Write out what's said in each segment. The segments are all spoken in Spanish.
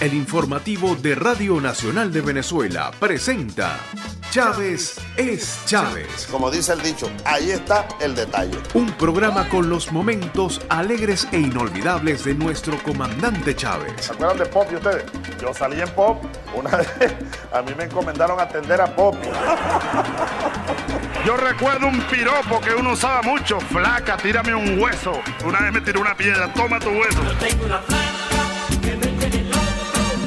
el informativo de Radio Nacional de Venezuela, presenta Chávez es Chávez. Como dice el dicho, ahí está el detalle. Un programa con los momentos alegres e inolvidables de nuestro comandante Chávez. ¿Se acuerdan de Pop y ustedes? Yo salí en Pop, una vez a mí me encomendaron atender a Pop. Yo recuerdo un piropo que uno usaba mucho, flaca, tírame un hueso. Una vez me tiró una piedra, toma tu hueso.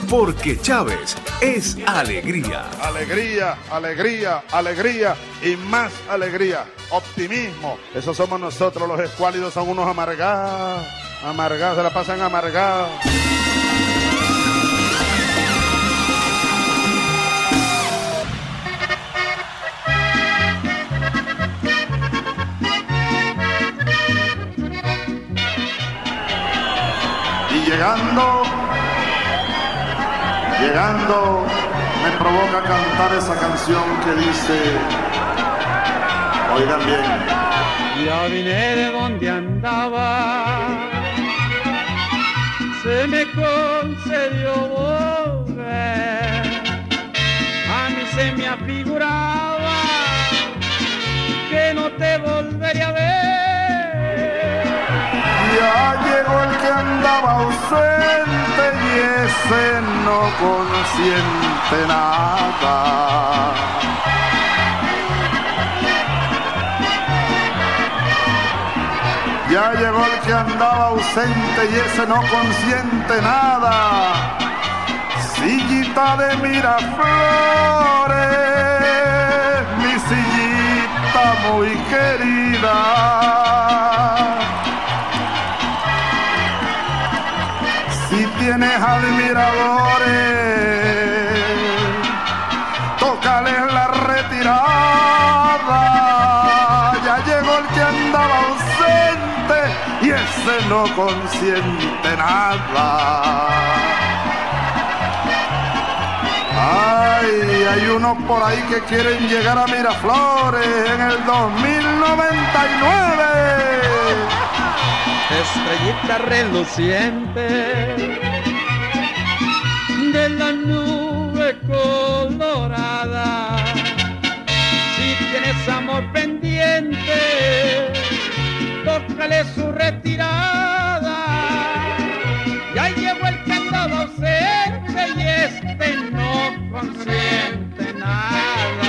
Porque Chávez es alegría. Alegría, alegría, alegría y más alegría. Optimismo. Eso somos nosotros, los escuálidos son unos amargados. Amargados, se la pasan amargados. Y llegando Llegando me provoca cantar esa canción que dice, oigan bien. Ya vine de donde andaba, se me concedió volver. A mí se me afiguraba que no te volvería a ver. Ya llegó el que andaba ausente y ese no consiente nada. Ya llegó el que andaba ausente y ese no consiente nada. Sillita de Miraflores, mi sillita muy querida. Tienes admiradores, tócales la retirada. Ya llegó el que andaba ausente y ese no consiente nada. Ay, hay unos por ahí que quieren llegar a Miraflores en el 2099 estrellita reluciente su retirada. Ya llegó el que andaba ausente y este no consiente nada.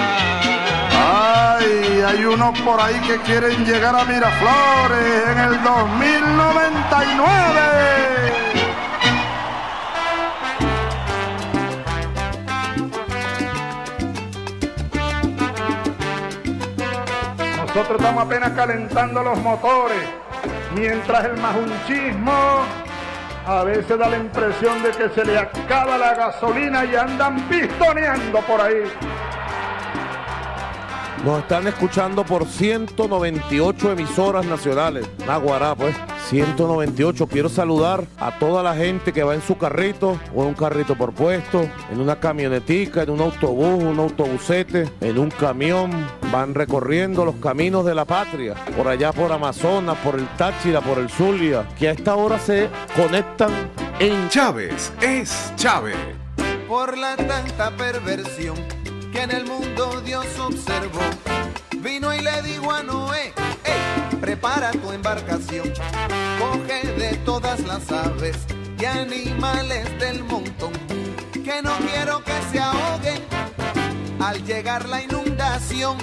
Ay, hay unos por ahí que quieren llegar a Miraflores en el 2099. Nosotros estamos apenas calentando los motores, mientras el majunchismo a veces da la impresión de que se le acaba la gasolina y andan pistoneando por ahí. Nos están escuchando por 198 emisoras nacionales. Naguará, pues. 198. Quiero saludar a toda la gente que va en su carrito o en un carrito por puesto, en una camionetica, en un autobús, un autobusete, en un camión. Van recorriendo los caminos de la patria, por allá por Amazonas, por el Táchira, por el Zulia, que a esta hora se conectan en Chávez es Chávez. por la tanta perversión que en el mundo Dios observó. Vino y le dijo a Noé, prepara tu embarcación, coge de todas las aves y animales del montón, que no quiero que se ahoguen al llegar la inundación.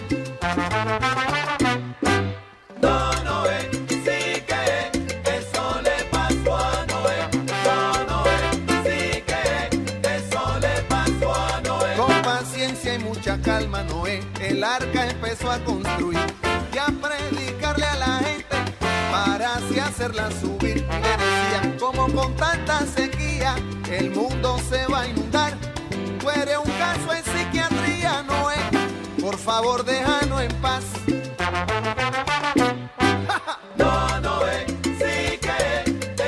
Don Noé, sí que eso le pasó a Noé. Don Noé, sí que eso le pasó a Noé. Con paciencia y mucha calma, Noé, el arca empezó a construir para así hacerla subir. Le decían, como con tanta sequía, el mundo se va a inundar. Tú eres un caso en psiquiatría, Noé. Por favor, déjanos en paz. No, Noé, sí que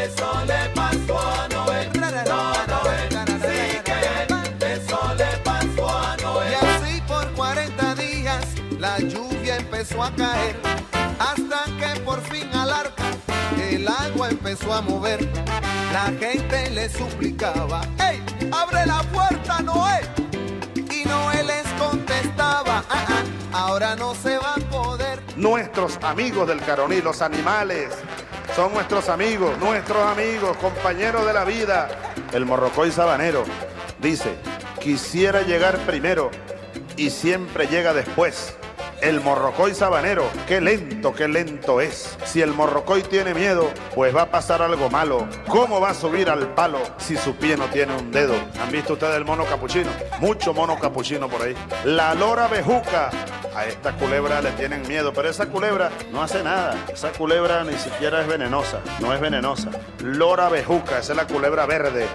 eso le pasó a Noé. No, Noé, sí que eso le pasó a Noé. Y así por 40 días la lluvia empezó a caer. Hasta que por fin el agua empezó a mover. La gente le suplicaba, ¡Ey! ¡Abre la puerta, Noé! Y Noé les contestaba, ah, ah, ahora no se va a poder. Nuestros amigos del Caroní, los animales, son nuestros amigos, nuestros amigos, compañeros de la vida. El morrocoy sabanero dice, quisiera llegar primero y siempre llega después. El morrocoy sabanero, qué lento, qué lento es. Si el morrocoy tiene miedo, pues va a pasar algo malo. ¿Cómo va a subir al palo si su pie no tiene un dedo? ¿Han visto ustedes el mono capuchino? Mucho mono capuchino por ahí. La lora bejuca. A esta culebra le tienen miedo, pero esa culebra no hace nada. Esa culebra ni siquiera es venenosa, no es venenosa. Lora bejuca, esa es la culebra verde.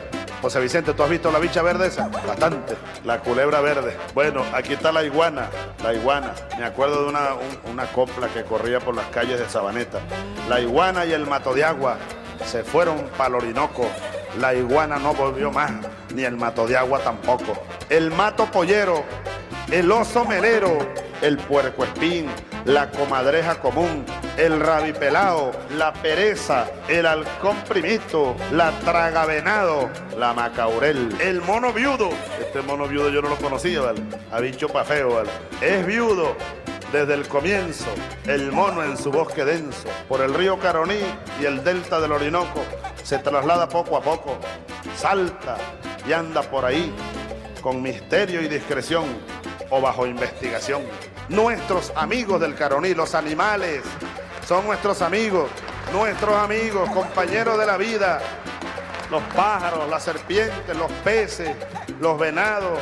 José Vicente, ¿tú has visto la bicha verde esa? Bastante. La culebra verde. Bueno, aquí está la iguana. La iguana. Me acuerdo de una, un- una copla que corría por las calles de Sabaneta. La iguana y el mato de agua se fueron para Orinoco. La iguana no volvió más, ni el mato de agua tampoco. El mato pollero, el oso melero, el puerco espín, la comadreja común, el rabipelao, la pereza, el halcón primito, la tragavenado, la macaurel, el mono viudo. Este mono viudo yo no lo conocía, ¿vale? Ha dicho pa' feo, ¿vale? Es viudo desde el comienzo, el mono en su bosque denso, por el río Caroní y el delta del Orinoco, se traslada poco a poco, salta y anda por ahí con misterio y discreción o bajo investigación. Nuestros amigos del Caroní, los animales, son nuestros amigos, nuestros amigos, compañeros de la vida, los pájaros, las serpientes, los peces, los venados,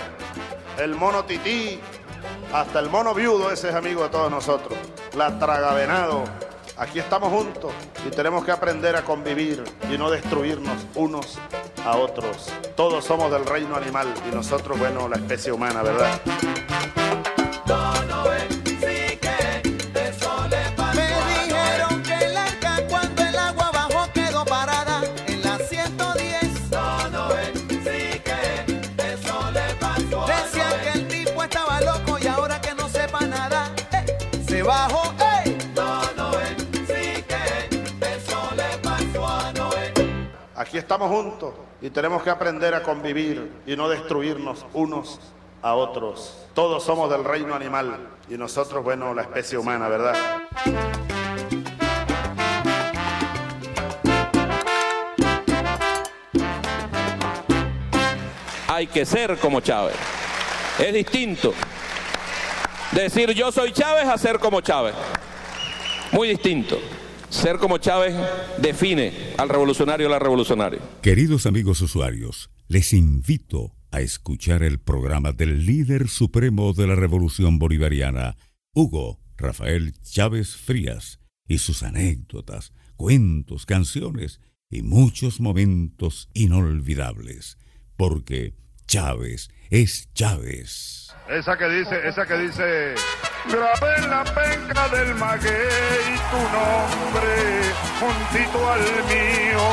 el mono tití, hasta el mono viudo, ese es amigo de todos nosotros, la tragavenado. Aquí estamos juntos y tenemos que aprender a convivir y no destruirnos unos a otros. Todos somos del reino animal y nosotros, bueno, la especie humana, ¿verdad? Aquí estamos juntos y tenemos que aprender a convivir y no destruirnos unos a otros. Todos somos del reino animal y nosotros, bueno, la especie humana, ¿verdad? hay que ser como Chávez. Es distinto. Decir yo soy Chávez a ser como Chávez. Muy distinto. Ser como Chávez define al revolucionario o la revolucionaria. Queridos amigos usuarios, les invito a escuchar el programa del líder supremo de la revolución bolivariana, Hugo Rafael Chávez Frías, y sus anécdotas, cuentos, canciones y muchos momentos inolvidables, porque Chávez es Chávez. Esa que dice, esa que dice, grabé en la penca del maguey tu nombre, juntito al mío,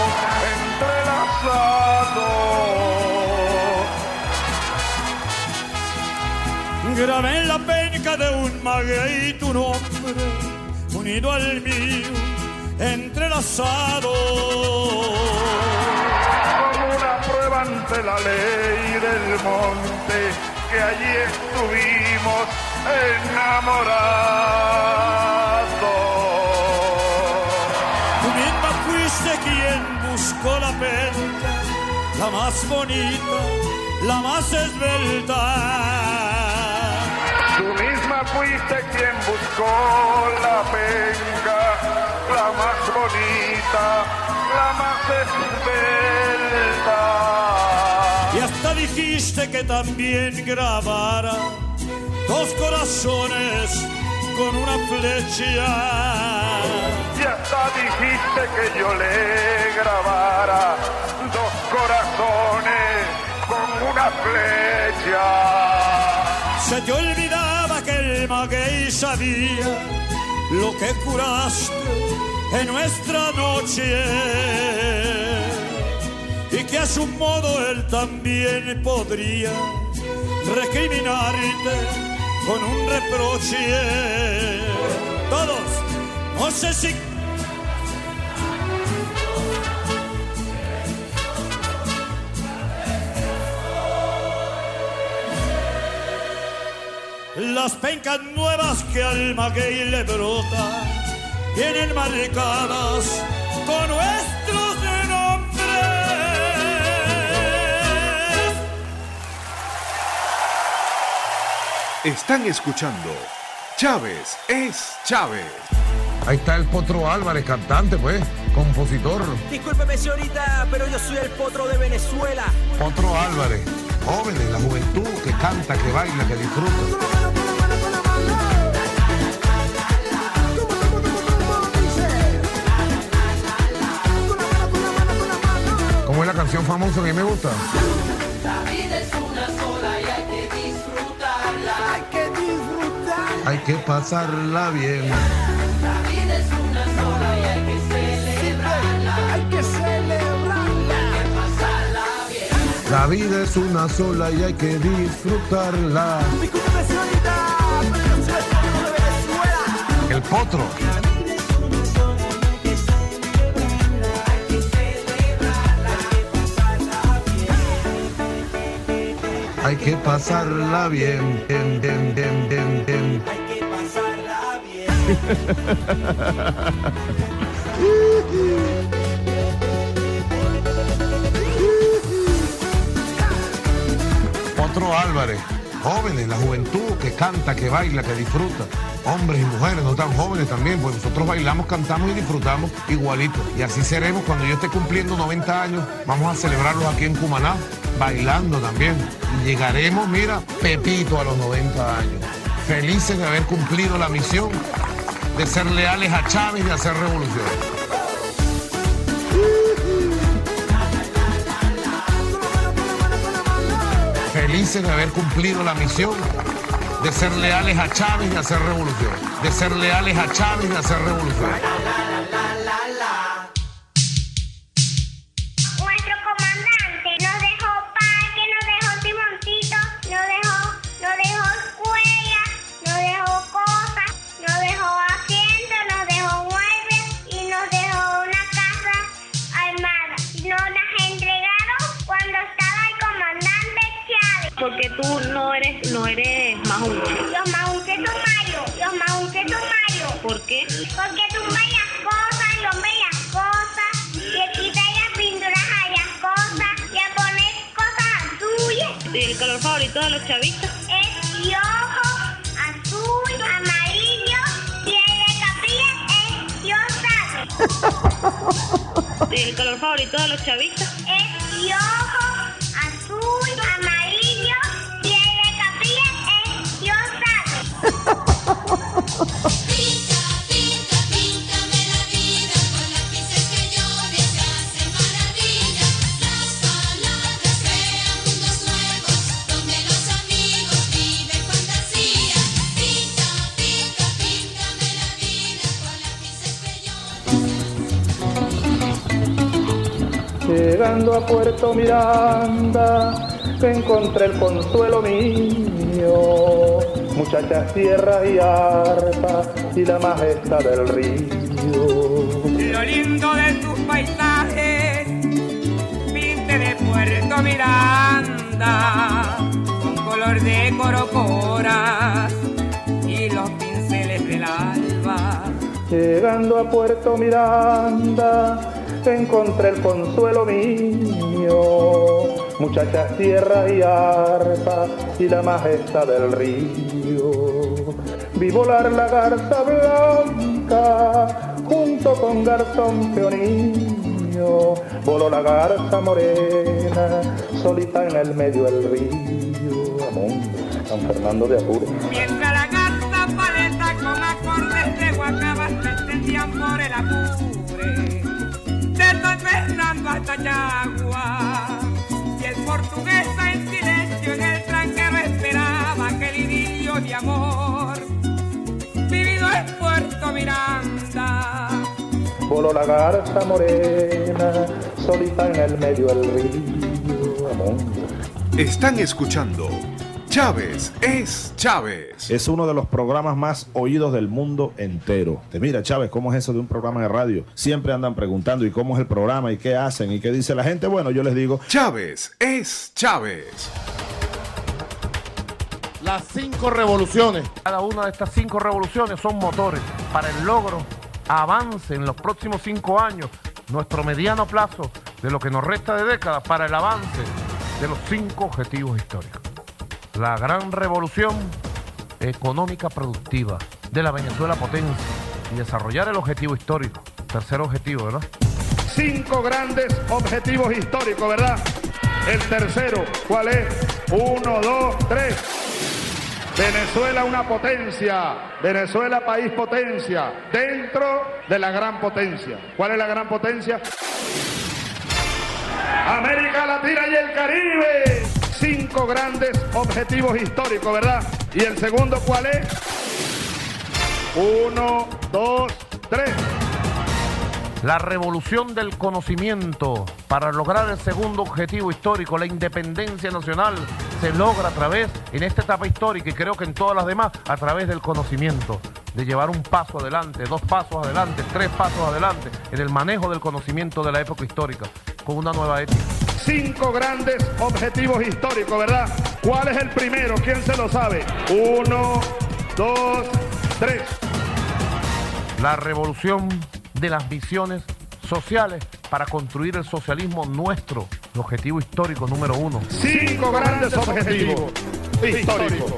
entrelazado. Grabé en la penca de un maguey tu nombre, unido al mío, entrelazado. Como una prueba ante la ley del monte, que allí estuvimos enamorados. Tú misma fuiste quien buscó la penca, la más bonita, la más esbelta. Tú misma fuiste quien buscó la penca, la más bonita, la más esbelta. Y hasta dijiste que también grabara dos corazones con una flecha. Y hasta dijiste que yo le grabara dos corazones con una flecha. Se te olvidaba que el maguey sabía lo que curaste en nuestra noche. Y que a su modo él también podría recriminarte con un reproche. Todos, no sé si Las pencas nuevas que al maguey le brota vienen marcadas con nuestra Están escuchando Chávez es Chávez. Ahí está el Potro Álvarez, cantante, pues, compositor. Discúlpeme, señorita, pero yo soy el potro de Venezuela. Potro Álvarez, jóvenes, la juventud que canta, que baila, que disfruta. ¿Cómo es la canción famosa que me gusta? Hay que pasarla bien. La vida es una sola y hay que celebrarla. Hay que celebrarla. Hay que pasarla bien. La vida es una sola y hay que disfrutarla. El potro. Hay que pasarla bien, bien, bien, bien, bien. Hay que Potro Álvarez, jóvenes, la juventud que canta, que baila, que disfruta. Hombres y mujeres, no tan jóvenes también, pues nosotros bailamos, cantamos y disfrutamos igualito. Y así seremos cuando yo esté cumpliendo 90 años. Vamos a celebrarlos aquí en Cumaná, bailando también. Y llegaremos, mira, Pepito a los 90 años. Felices de haber cumplido la misión de ser leales a Chávez de hacer revolución. Felices de haber cumplido la misión de ser leales a Chávez de hacer revolución. De ser leales a Chávez de hacer revolución. ¿Y el color favorito de los chavistas? Es rojo, azul, amarillo, y el de capilla es rosado. ¿Y el color favorito de los chavistas? Es rojo, azul, amarillo, y el de capilla es rosado. Llegando a Puerto Miranda, encontré el consuelo mío. Muchachas, tierras y arpa y la majestad del río. Lo lindo de tus paisajes, pinte de Puerto Miranda, con color de corocoras y los pinceles del alba. Llegando a Puerto Miranda, encontré el consuelo mío. Muchachas, tierras y arpa y la majestad del río. Vi volar la garza blanca junto con garzón peonillo. Voló la garza morena solita en el medio del río. Amón, San Fernando de Apure. Mientras la garza paleta con acordes de guacabas por el apure. Fernando hasta Yagua. Y el portuguesa en silencio en el tranquero esperaba aquel idilio de amor. Vivido en Puerto Miranda. Voló la garza morena solita en el medio del río. Están escuchando Chávez es Chávez. Es uno de los programas más oídos del mundo entero. Te mira, Chávez, ¿cómo es eso de un programa de radio? Siempre andan preguntando, ¿y cómo es el programa? ¿Y qué hacen? ¿Y qué dice la gente? Bueno, yo les digo, Chávez es Chávez. las cinco revoluciones. Cada una de estas cinco revoluciones son motores para el logro, avance en los próximos cinco años, nuestro mediano plazo de lo que nos resta de décadas para el avance de los cinco objetivos históricos. La gran revolución económica productiva de la Venezuela potencia y desarrollar el objetivo histórico. Tercer objetivo, ¿verdad? Cinco grandes objetivos históricos, ¿verdad? El tercero, ¿cuál es? Uno, dos, tres. Venezuela una potencia, Venezuela país potencia, dentro de la gran potencia. ¿Cuál es la gran potencia? América Latina y el Caribe. Cinco grandes objetivos históricos, ¿verdad? ¿Y el segundo cuál es? Uno, dos, tres. La revolución del conocimiento para lograr el segundo objetivo histórico, la independencia nacional, se logra a través, en esta etapa histórica y creo que en todas las demás, a través del conocimiento, de llevar un paso adelante, dos pasos adelante, tres pasos adelante en el manejo del conocimiento de la época histórica, con una nueva ética. Cinco grandes objetivos históricos, ¿verdad? ¿Cuál es el primero? ¿Quién se lo sabe? Uno, dos, tres. La revolución de las visiones sociales para construir el socialismo nuestro, el objetivo histórico número uno. Cinco grandes objetivos históricos.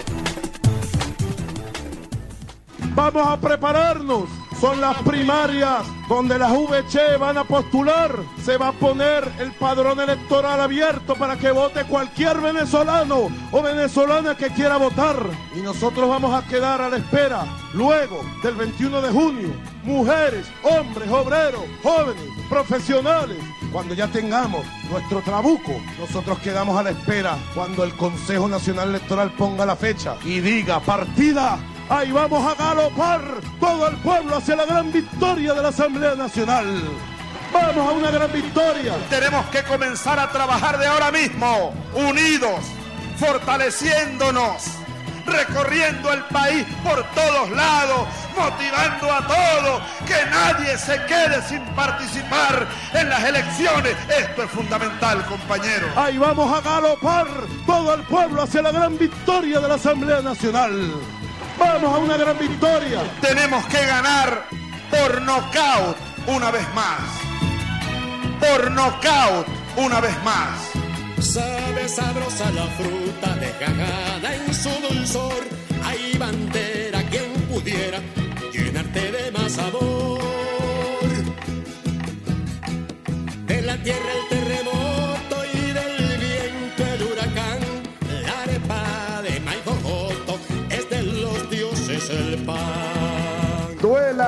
Vamos a prepararnos. Son las primarias donde las VC van a postular. Se va a poner el padrón electoral abierto para que vote cualquier venezolano o venezolana que quiera votar. Y nosotros vamos a quedar a la espera. Luego del 21 de junio, mujeres, hombres, obreros, jóvenes, profesionales. Cuando ya tengamos nuestro trabuco, nosotros quedamos a la espera cuando el Consejo Nacional Electoral ponga la fecha y diga partida Ahí vamos a galopar todo el pueblo hacia la gran victoria de la Asamblea Nacional. Vamos a una gran victoria. Tenemos que comenzar a trabajar de ahora mismo, unidos, fortaleciéndonos, recorriendo el país por todos lados, motivando a todos, que nadie se quede sin participar en las elecciones. Esto es fundamental, compañeros. Ahí vamos a galopar todo el pueblo hacia la gran victoria de la Asamblea Nacional. Vamos a una gran victoria. Tenemos que ganar por nocaut una vez más. Por nocaut una vez más. Sabe sabrosa la fruta dejada en su dulzor. Hay bandera quien pudiera llenarte de más sabor. De la tierra el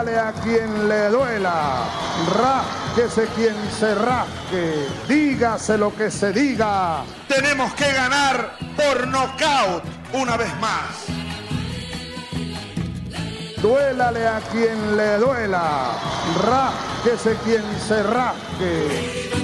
Duélale a quien le duela, rasquese quien se rasque, dígase lo que se diga. Tenemos que ganar por nocaut una vez más. Duélale a quien le duela, rasquese quien se rasque.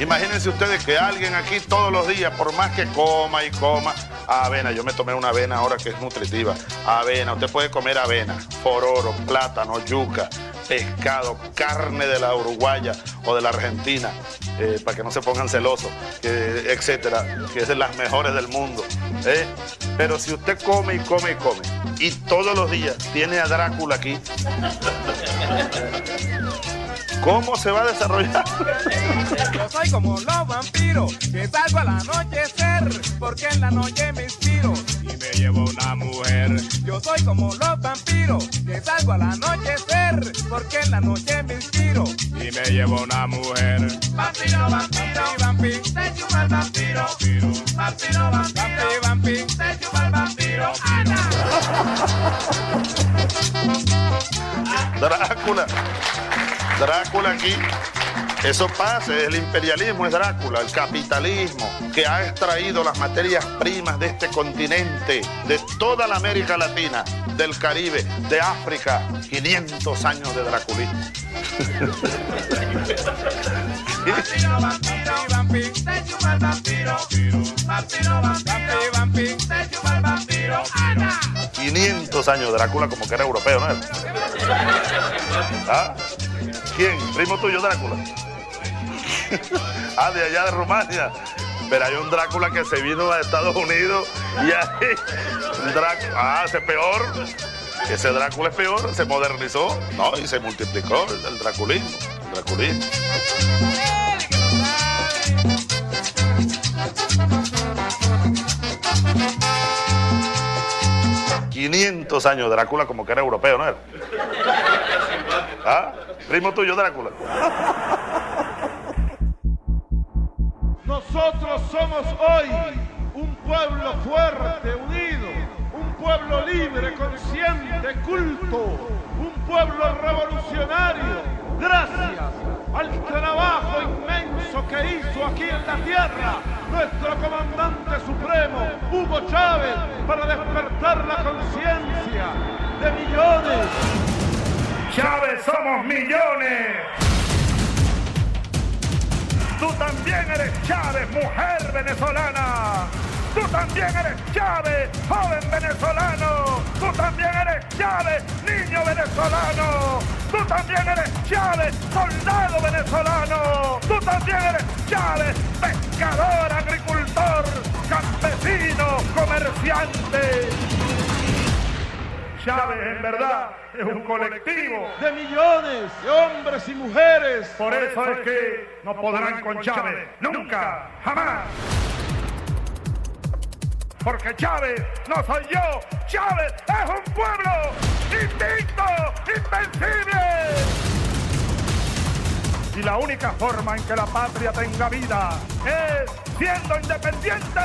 Imagínense ustedes que alguien aquí todos los días, por más que coma y coma, avena, yo me tomé una avena ahora que es nutritiva, avena, usted puede comer avena, pororo, plátano, yuca, pescado, carne de la uruguaya o de la argentina, eh, para que no se pongan celosos, que- etcétera, que es de las mejores del mundo. ¿eh? Pero si usted come y come y come, y todos los días tiene a Drácula aquí, ¿cómo se va a desarrollar? Yo soy como los vampiros que salgo al anochecer porque en la noche me inspiro y me llevo una mujer. Yo soy como los vampiros que salgo al anochecer porque en la noche me inspiro y me llevo una mujer. Vampiro, vampiro, vampiro, te chupa el vampiro. Vampiro, vampiro, vampiro, te chupa el vampiro. Drácula. Drácula aquí. Eso pasa, el imperialismo, es Drácula, el capitalismo que ha extraído las materias primas de este continente, de toda la América Latina, del Caribe, de África. 500 años de draculismo. Vampiro, vampiro, vampiro, te chupa el vampiro. Vampiro, vampiro, vampiro, te chupa el vampiro. 500 años de Drácula como que era europeo, ¿no? ¿Ah? ¿Quién? ¿Primo tuyo Drácula? ah, de allá de Rumania. Pero hay un Drácula que se vino a Estados Unidos y ahí. Ah, ese es peor. Ese Drácula es peor, se modernizó, ¿no? Y se multiplicó el, el draculismo. El draculismo. 500 años Drácula como que era europeo, ¿no era? ¿Ah? Primo tuyo Drácula. Nosotros somos hoy un pueblo fuerte, unido, un pueblo libre, consciente, culto, un pueblo revolucionario. Gracias al trabajo inmenso que hizo aquí en la tierra nuestro comandante supremo, Hugo Chávez, para despertar la conciencia de millones. Chávez, somos millones. Tú también eres Chávez, mujer venezolana. Tú también eres Chávez, joven venezolano. Tú también eres Chávez, niño venezolano. Tú también eres Chávez, soldado venezolano. Tú también eres Chávez, pescador, agricultor, campesino, comerciante. Chávez en verdad es un colectivo de millones de hombres y mujeres. Por eso es que no podrán con Chávez, nunca, jamás. Porque Chávez no soy yo, Chávez es un pueblo invicto, invencible. Y la única forma en que la patria tenga vida es siendo independiente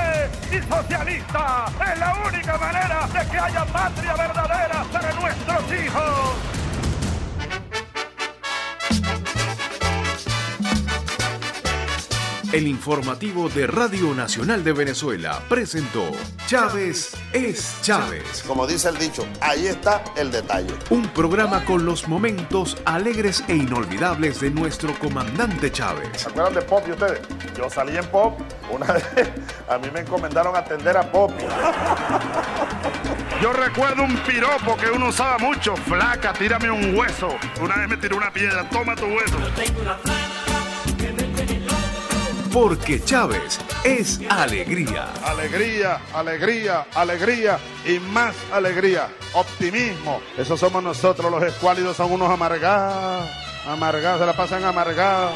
y socialista. Es la única manera de que haya patria verdadera para nuestros hijos. El informativo de Radio Nacional de Venezuela presentó Chávez es Chávez. Como dice el dicho, ahí está el detalle. Un programa con los momentos alegres e inolvidables de nuestro comandante Chávez. ¿Se acuerdan de Pop y ustedes? Yo salí en Pop. Una vez a mí me encomendaron atender a Pop. Yo recuerdo un piropo que uno usaba mucho. Flaca, tírame un hueso. Una vez me tiró una piedra, toma tu hueso. Porque Chávez es alegría. Alegría, alegría, alegría y más alegría. Optimismo. Eso somos nosotros, los escuálidos son unos amargados. Amargados, se la pasan amargados.